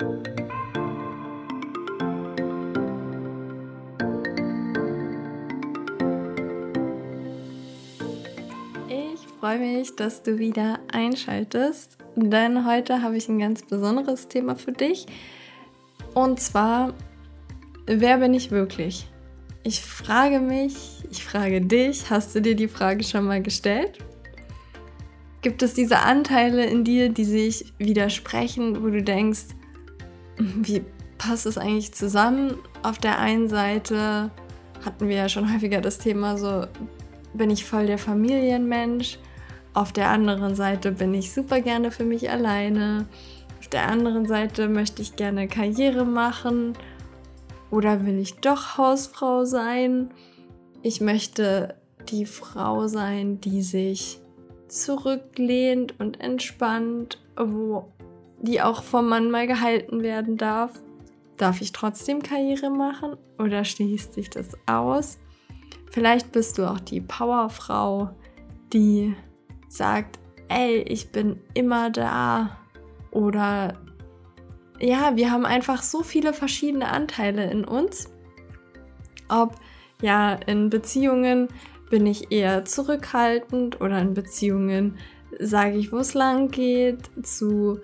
Ich freue mich, dass du wieder einschaltest, denn heute habe ich ein ganz besonderes Thema für dich. Und zwar, wer bin ich wirklich? Ich frage mich, ich frage dich, hast du dir die Frage schon mal gestellt? Gibt es diese Anteile in dir, die sich widersprechen, wo du denkst, wie passt es eigentlich zusammen? Auf der einen Seite hatten wir ja schon häufiger das Thema so, bin ich voll der Familienmensch. Auf der anderen Seite bin ich super gerne für mich alleine. Auf der anderen Seite möchte ich gerne Karriere machen. Oder will ich doch Hausfrau sein? Ich möchte die Frau sein, die sich zurücklehnt und entspannt, wo die auch vom Mann mal gehalten werden darf. Darf ich trotzdem Karriere machen oder schließt sich das aus? Vielleicht bist du auch die Powerfrau, die sagt, ey, ich bin immer da. Oder ja, wir haben einfach so viele verschiedene Anteile in uns. Ob ja in Beziehungen bin ich eher zurückhaltend oder in Beziehungen sage ich, wo es lang geht, zu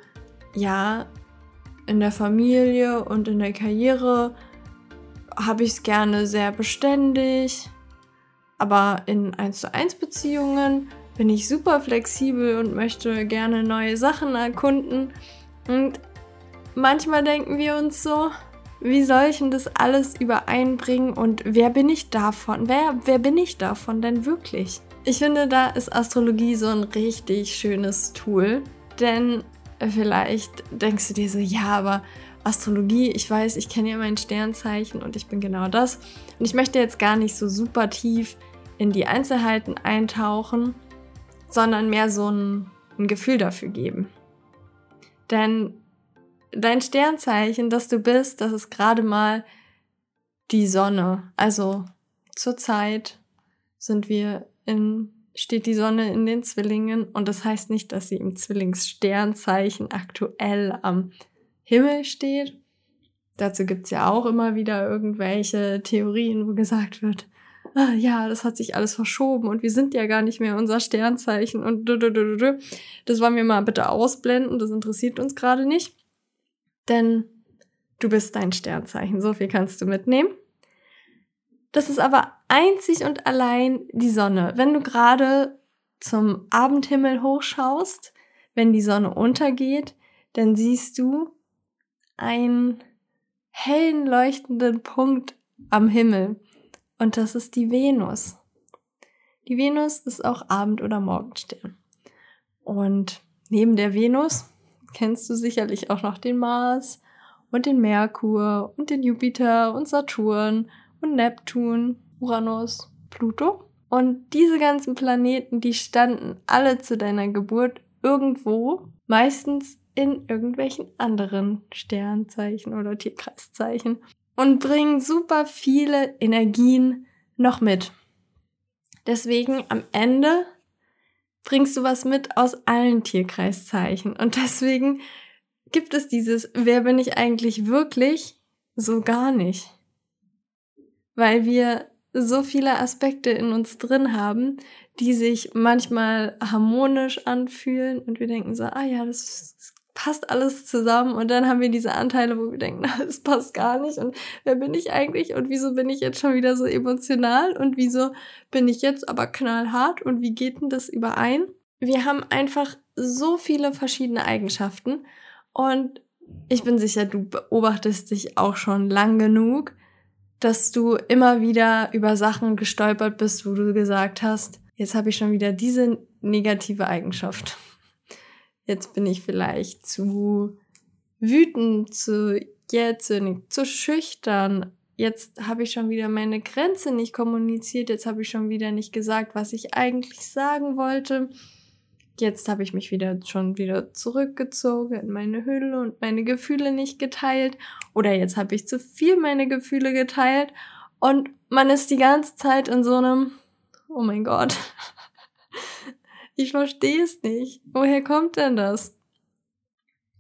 ja, in der Familie und in der Karriere habe ich es gerne sehr beständig, aber in 1 zu 1 Beziehungen bin ich super flexibel und möchte gerne neue Sachen erkunden. Und manchmal denken wir uns so, wie soll ich denn das alles übereinbringen und wer bin ich davon? Wer, wer bin ich davon denn wirklich? Ich finde, da ist Astrologie so ein richtig schönes Tool, denn vielleicht denkst du dir so, ja, aber Astrologie, ich weiß, ich kenne ja mein Sternzeichen und ich bin genau das. Und ich möchte jetzt gar nicht so super tief in die Einzelheiten eintauchen, sondern mehr so ein, ein Gefühl dafür geben. Denn dein Sternzeichen, das du bist, das ist gerade mal die Sonne. Also zurzeit sind wir in, steht die Sonne in den Zwillingen und das heißt nicht, dass sie im Zwillingssternzeichen aktuell am Himmel steht. Dazu gibt's ja auch immer wieder irgendwelche Theorien, wo gesagt wird, ah, ja, das hat sich alles verschoben und wir sind ja gar nicht mehr unser Sternzeichen und das wollen wir mal bitte ausblenden, das interessiert uns gerade nicht denn du bist dein Sternzeichen. So viel kannst du mitnehmen. Das ist aber einzig und allein die Sonne. Wenn du gerade zum Abendhimmel hochschaust, wenn die Sonne untergeht, dann siehst du einen hellen leuchtenden Punkt am Himmel. Und das ist die Venus. Die Venus ist auch Abend- oder Morgenstern. Und neben der Venus kennst du sicherlich auch noch den Mars und den Merkur und den Jupiter und Saturn und Neptun, Uranus, Pluto. Und diese ganzen Planeten, die standen alle zu deiner Geburt irgendwo, meistens in irgendwelchen anderen Sternzeichen oder Tierkreiszeichen und bringen super viele Energien noch mit. Deswegen am Ende bringst du was mit aus allen Tierkreiszeichen. Und deswegen gibt es dieses, wer bin ich eigentlich wirklich, so gar nicht. Weil wir so viele Aspekte in uns drin haben, die sich manchmal harmonisch anfühlen und wir denken so, ah ja, das, das passt alles zusammen. Und dann haben wir diese Anteile, wo wir denken, na, das passt gar nicht. Und wer bin ich eigentlich? Und wieso bin ich jetzt schon wieder so emotional? Und wieso bin ich jetzt aber knallhart? Und wie geht denn das überein? Wir haben einfach so viele verschiedene Eigenschaften. Und ich bin sicher, du beobachtest dich auch schon lang genug, dass du immer wieder über Sachen gestolpert bist, wo du gesagt hast, jetzt habe ich schon wieder diese negative Eigenschaft jetzt bin ich vielleicht zu wütend, zu jähzornig, zu schüchtern. Jetzt habe ich schon wieder meine Grenze nicht kommuniziert, jetzt habe ich schon wieder nicht gesagt, was ich eigentlich sagen wollte. Jetzt habe ich mich wieder schon wieder zurückgezogen in meine Hülle und meine Gefühle nicht geteilt. Oder jetzt habe ich zu viel meine Gefühle geteilt. Und man ist die ganze Zeit in so einem, oh mein Gott, ich verstehe es nicht. Woher kommt denn das?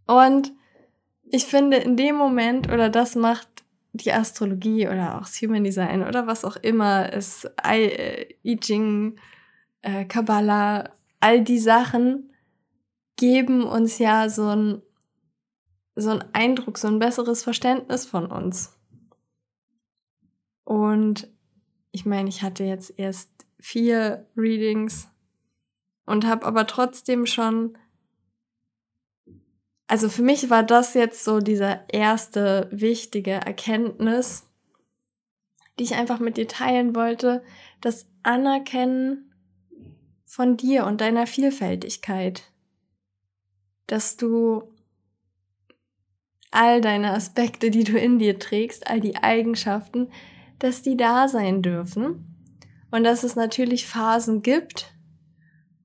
Und ich finde, in dem Moment, oder das macht die Astrologie oder auch das Human Design oder was auch immer ist, I, äh, I Ching, äh, Kabbalah, all die Sachen geben uns ja so ein, so ein Eindruck, so ein besseres Verständnis von uns. Und ich meine, ich hatte jetzt erst vier Readings und habe aber trotzdem schon also für mich war das jetzt so dieser erste wichtige Erkenntnis, die ich einfach mit dir teilen wollte, das Anerkennen von dir und deiner Vielfältigkeit, dass du all deine Aspekte, die du in dir trägst, all die Eigenschaften, dass die da sein dürfen und dass es natürlich Phasen gibt,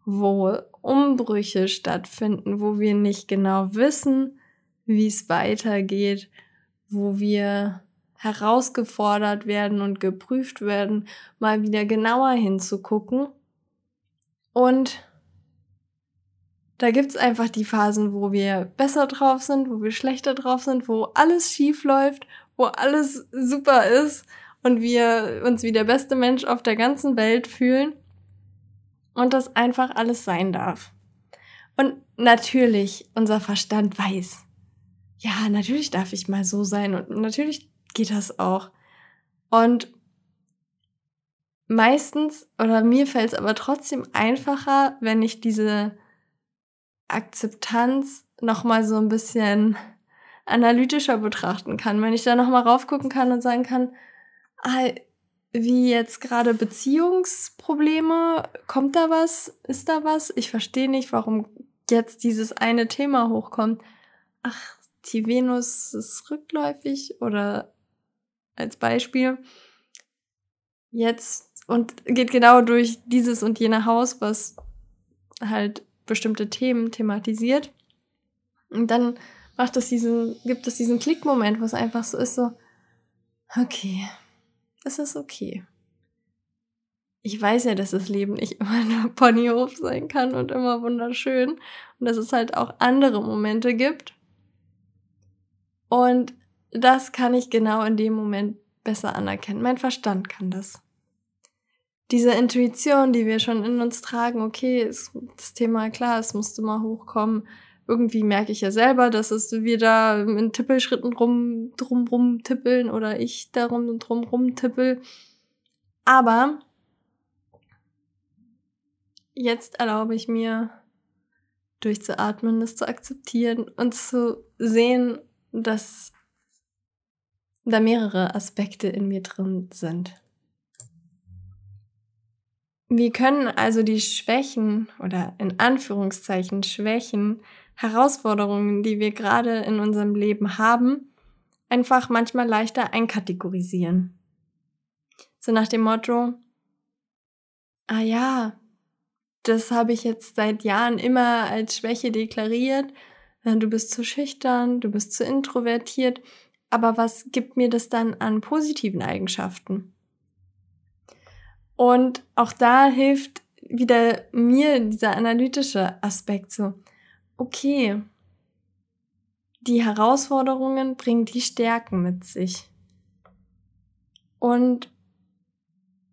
wo Umbrüche stattfinden, wo wir nicht genau wissen, wie es weitergeht, wo wir herausgefordert werden und geprüft werden, mal wieder genauer hinzugucken. Und da gibt's einfach die Phasen, wo wir besser drauf sind, wo wir schlechter drauf sind, wo alles schief läuft, wo alles super ist und wir uns wie der beste Mensch auf der ganzen Welt fühlen und das einfach alles sein darf. Und natürlich, unser Verstand weiß, ja, natürlich darf ich mal so sein und natürlich geht das auch. Und meistens, oder mir fällt es aber trotzdem einfacher, wenn ich diese Akzeptanz nochmal so ein bisschen analytischer betrachten kann, wenn ich da nochmal raufgucken kann und sagen kann, ah, wie jetzt gerade Beziehungsprobleme? Kommt da was? Ist da was? Ich verstehe nicht, warum jetzt dieses eine Thema hochkommt. Ach, die Venus ist rückläufig oder als Beispiel. Jetzt und geht genau durch dieses und jene Haus, was halt bestimmte Themen thematisiert. Und dann macht es diesen, gibt es diesen Klickmoment, wo es einfach so ist, so, okay, es ist okay. Ich weiß ja, dass das Leben nicht immer nur Ponyhof sein kann und immer wunderschön und dass es halt auch andere Momente gibt. Und das kann ich genau in dem Moment besser anerkennen. Mein Verstand kann das. Diese Intuition, die wir schon in uns tragen, okay, ist das Thema klar, es musste mal hochkommen, irgendwie merke ich ja selber, dass es wir da in Tippelschritten rum, drum rum tippeln oder ich darum drum rum tippel. Aber jetzt erlaube ich mir, durchzuatmen, das zu akzeptieren und zu sehen, dass da mehrere Aspekte in mir drin sind. Wir können also die Schwächen oder in Anführungszeichen Schwächen Herausforderungen, die wir gerade in unserem Leben haben, einfach manchmal leichter einkategorisieren. So nach dem Motto, ah ja, das habe ich jetzt seit Jahren immer als Schwäche deklariert. Du bist zu schüchtern, du bist zu introvertiert. Aber was gibt mir das dann an positiven Eigenschaften? Und auch da hilft wieder mir dieser analytische Aspekt so okay, die Herausforderungen bringen die Stärken mit sich. Und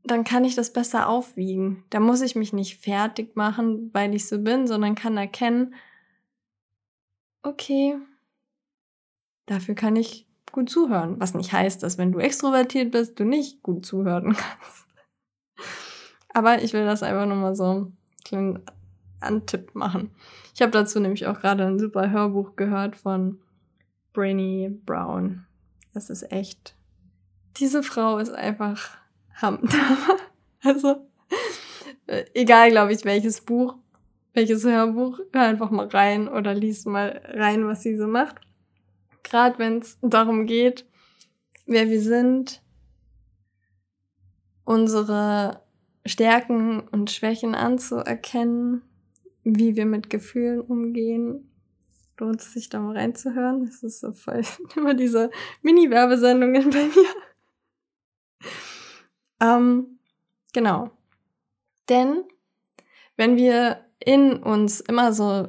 dann kann ich das besser aufwiegen. Da muss ich mich nicht fertig machen, weil ich so bin, sondern kann erkennen, okay, dafür kann ich gut zuhören. Was nicht heißt, dass wenn du extrovertiert bist, du nicht gut zuhören kannst. Aber ich will das einfach nochmal so einen kleinen Antipp machen. Ich habe dazu nämlich auch gerade ein super Hörbuch gehört von Brainy Brown. Das ist echt. Diese Frau ist einfach Hammer. also, äh, egal, glaube ich, welches Buch, welches Hörbuch, hör einfach mal rein oder lies mal rein, was sie so macht. Gerade wenn es darum geht, wer wir sind, unsere Stärken und Schwächen anzuerkennen wie wir mit Gefühlen umgehen. Lohnt es sich da mal reinzuhören? Das ist so voll immer diese Mini-Werbesendungen bei mir. ähm, genau. Denn wenn wir in uns immer so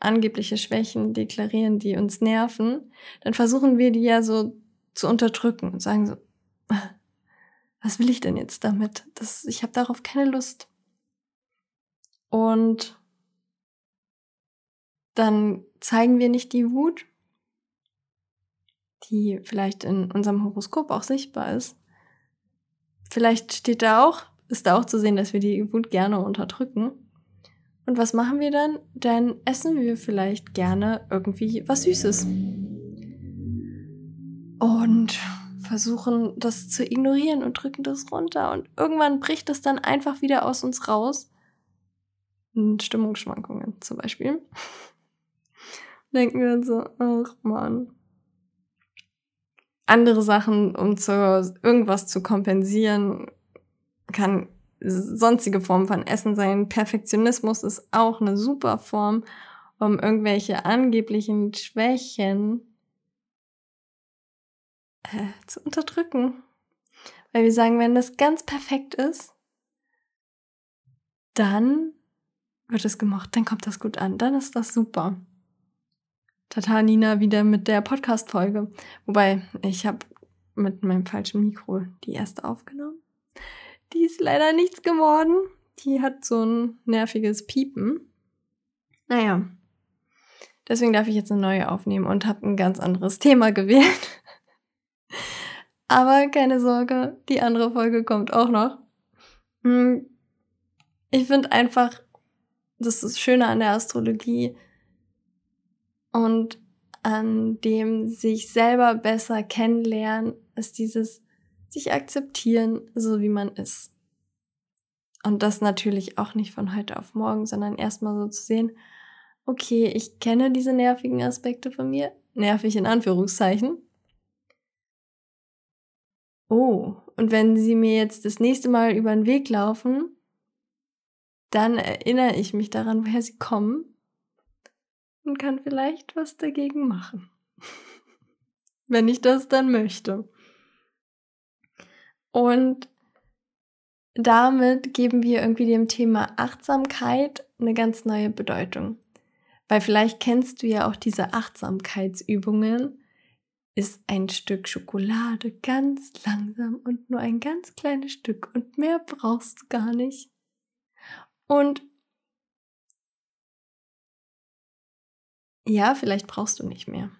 angebliche Schwächen deklarieren, die uns nerven, dann versuchen wir die ja so zu unterdrücken und sagen so, was will ich denn jetzt damit? Das, ich habe darauf keine Lust. Und dann zeigen wir nicht die Wut, die vielleicht in unserem Horoskop auch sichtbar ist. Vielleicht steht da auch, ist da auch zu sehen, dass wir die Wut gerne unterdrücken. Und was machen wir dann? Dann essen wir vielleicht gerne irgendwie was Süßes. Und versuchen das zu ignorieren und drücken das runter. Und irgendwann bricht es dann einfach wieder aus uns raus. Stimmungsschwankungen zum Beispiel. Denken wir uns so, ach man. Andere Sachen, um zu irgendwas zu kompensieren, kann sonstige Form von Essen sein. Perfektionismus ist auch eine super Form, um irgendwelche angeblichen Schwächen äh, zu unterdrücken. Weil wir sagen, wenn das ganz perfekt ist, dann wird es gemocht, dann kommt das gut an, dann ist das super. Tata Nina wieder mit der Podcast-Folge. Wobei, ich habe mit meinem falschen Mikro die erste aufgenommen. Die ist leider nichts geworden. Die hat so ein nerviges Piepen. Naja. Deswegen darf ich jetzt eine neue aufnehmen und habe ein ganz anderes Thema gewählt. Aber keine Sorge, die andere Folge kommt auch noch. Hm. Ich finde einfach, das ist das Schöne an der Astrologie und an dem sich selber besser kennenlernen, ist dieses sich akzeptieren, so wie man ist. Und das natürlich auch nicht von heute auf morgen, sondern erstmal so zu sehen, okay, ich kenne diese nervigen Aspekte von mir, nervig in Anführungszeichen. Oh, und wenn sie mir jetzt das nächste Mal über den Weg laufen, dann erinnere ich mich daran, woher sie kommen und kann vielleicht was dagegen machen. wenn ich das dann möchte. Und damit geben wir irgendwie dem Thema Achtsamkeit eine ganz neue Bedeutung. Weil vielleicht kennst du ja auch diese Achtsamkeitsübungen. Ist ein Stück Schokolade ganz langsam und nur ein ganz kleines Stück und mehr brauchst du gar nicht. Und ja, vielleicht brauchst du nicht mehr.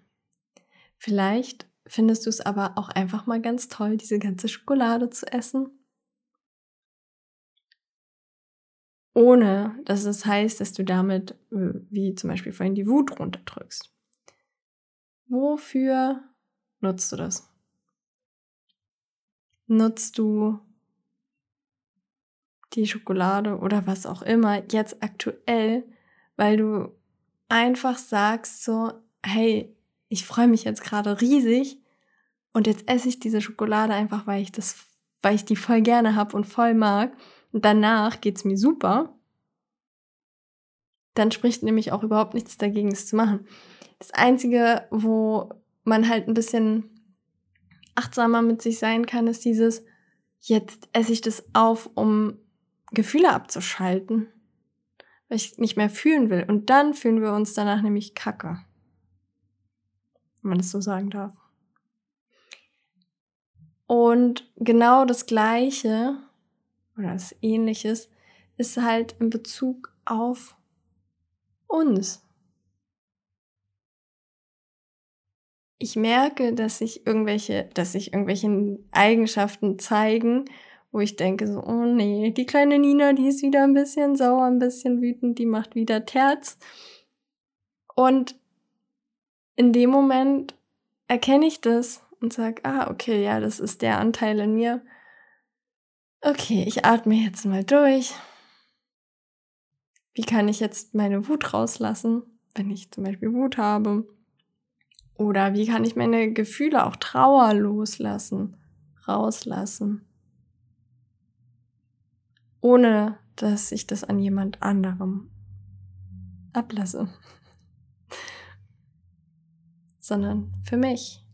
Vielleicht findest du es aber auch einfach mal ganz toll, diese ganze Schokolade zu essen. Ohne dass es heißt, dass du damit, äh, wie zum Beispiel vorhin, die Wut runterdrückst. Wofür nutzt du das? Nutzt du die Schokolade oder was auch immer jetzt aktuell, weil du einfach sagst so, hey, ich freue mich jetzt gerade riesig und jetzt esse ich diese Schokolade einfach, weil ich das, weil ich die voll gerne habe und voll mag. Und danach geht's mir super. Dann spricht nämlich auch überhaupt nichts dagegen, es zu machen. Das Einzige, wo man halt ein bisschen achtsamer mit sich sein kann, ist dieses, jetzt esse ich das auf, um Gefühle abzuschalten, weil ich nicht mehr fühlen will. Und dann fühlen wir uns danach nämlich kacke wenn man das so sagen darf. Und genau das Gleiche oder das Ähnliches ist halt in Bezug auf uns. Ich merke, dass sich irgendwelche, dass sich irgendwelche Eigenschaften zeigen, wo ich denke so, oh nee, die kleine Nina, die ist wieder ein bisschen sauer, ein bisschen wütend, die macht wieder Terz. Und in dem Moment erkenne ich das und sage, ah, okay, ja, das ist der Anteil in mir. Okay, ich atme jetzt mal durch. Wie kann ich jetzt meine Wut rauslassen, wenn ich zum Beispiel Wut habe? Oder wie kann ich meine Gefühle, auch Trauer loslassen, rauslassen? Ohne dass ich das an jemand anderem ablasse sondern für mich.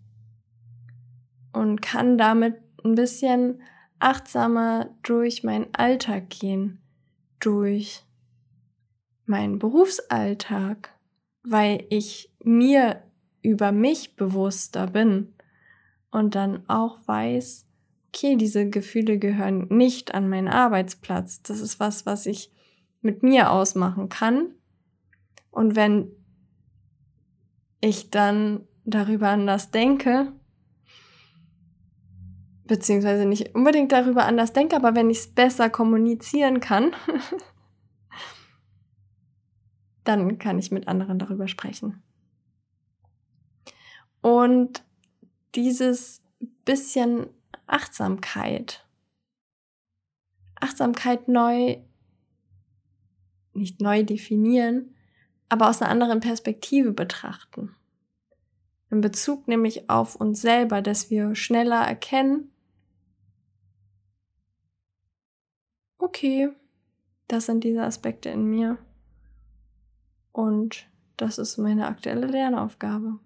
Und kann damit ein bisschen achtsamer durch meinen Alltag gehen, durch meinen Berufsalltag, weil ich mir über mich bewusster bin und dann auch weiß, okay, diese Gefühle gehören nicht an meinen Arbeitsplatz. Das ist was, was ich mit mir ausmachen kann. Und wenn ich dann darüber anders denke, beziehungsweise nicht unbedingt darüber anders denke, aber wenn ich es besser kommunizieren kann, dann kann ich mit anderen darüber sprechen. Und dieses bisschen Achtsamkeit, Achtsamkeit neu, nicht neu definieren, aber aus einer anderen Perspektive betrachten. In Bezug nämlich auf uns selber, dass wir schneller erkennen, okay, das sind diese Aspekte in mir. Und das ist meine aktuelle Lernaufgabe.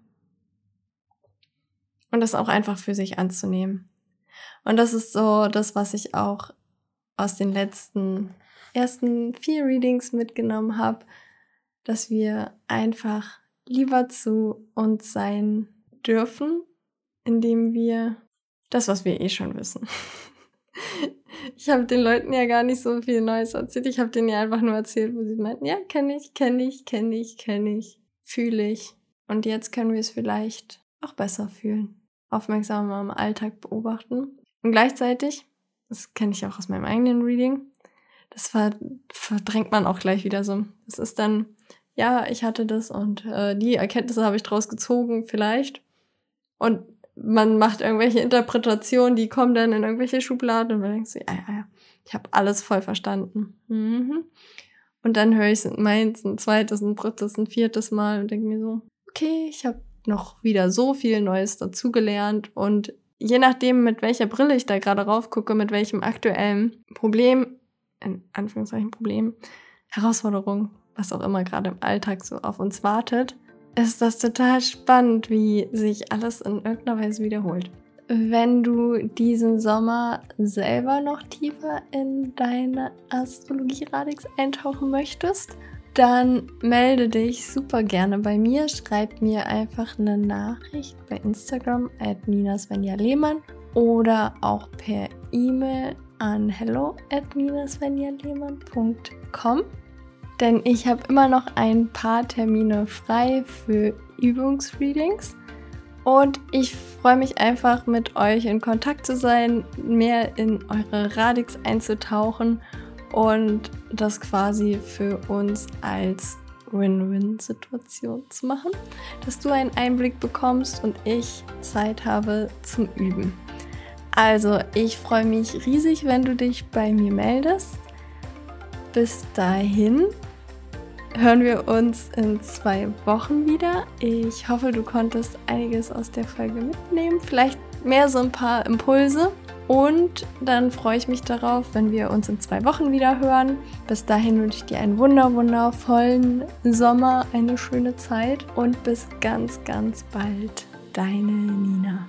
Und das auch einfach für sich anzunehmen. Und das ist so das, was ich auch aus den letzten ersten vier Readings mitgenommen habe, dass wir einfach lieber zu uns sein dürfen, indem wir das, was wir eh schon wissen. Ich habe den Leuten ja gar nicht so viel Neues erzählt. Ich habe denen ja einfach nur erzählt, wo sie meinten, ja, kenne ich, kenne ich, kenne ich, kenne ich, fühle ich. Und jetzt können wir es vielleicht auch besser fühlen. Aufmerksamer im Alltag beobachten. Und gleichzeitig, das kenne ich auch aus meinem eigenen Reading, das verdrängt man auch gleich wieder so. Das ist dann, ja, ich hatte das und äh, die Erkenntnisse habe ich draus gezogen, vielleicht. Und man macht irgendwelche Interpretationen, die kommen dann in irgendwelche Schubladen und man denkt so, ja, ja, ja, ich habe alles voll verstanden. Mhm. Und dann höre ich es meins ein zweites, ein drittes, ein viertes Mal und denke mir so, okay, ich habe noch wieder so viel Neues dazugelernt und je nachdem, mit welcher Brille ich da gerade raufgucke, mit welchem aktuellen Problem, in Anführungszeichen Problem, Herausforderung, was auch immer gerade im Alltag so auf uns wartet, ist das total spannend, wie sich alles in irgendeiner Weise wiederholt. Wenn du diesen Sommer selber noch tiefer in deine Astrologie-Radix eintauchen möchtest, dann melde dich super gerne bei mir. Schreib mir einfach eine Nachricht bei Instagram at Lehmann oder auch per E-Mail an hello at ninasvenjalehmann.com. Denn ich habe immer noch ein paar Termine frei für Übungsreadings. Und ich freue mich einfach mit euch in Kontakt zu sein, mehr in eure Radix einzutauchen und das quasi für uns als Win-Win-Situation zu machen, dass du einen Einblick bekommst und ich Zeit habe zum Üben. Also, ich freue mich riesig, wenn du dich bei mir meldest. Bis dahin hören wir uns in zwei Wochen wieder. Ich hoffe, du konntest einiges aus der Folge mitnehmen. Vielleicht mehr so ein paar Impulse. Und dann freue ich mich darauf, wenn wir uns in zwei Wochen wieder hören. Bis dahin wünsche ich dir einen wunder, wundervollen Sommer, eine schöne Zeit und bis ganz, ganz bald. Deine Nina.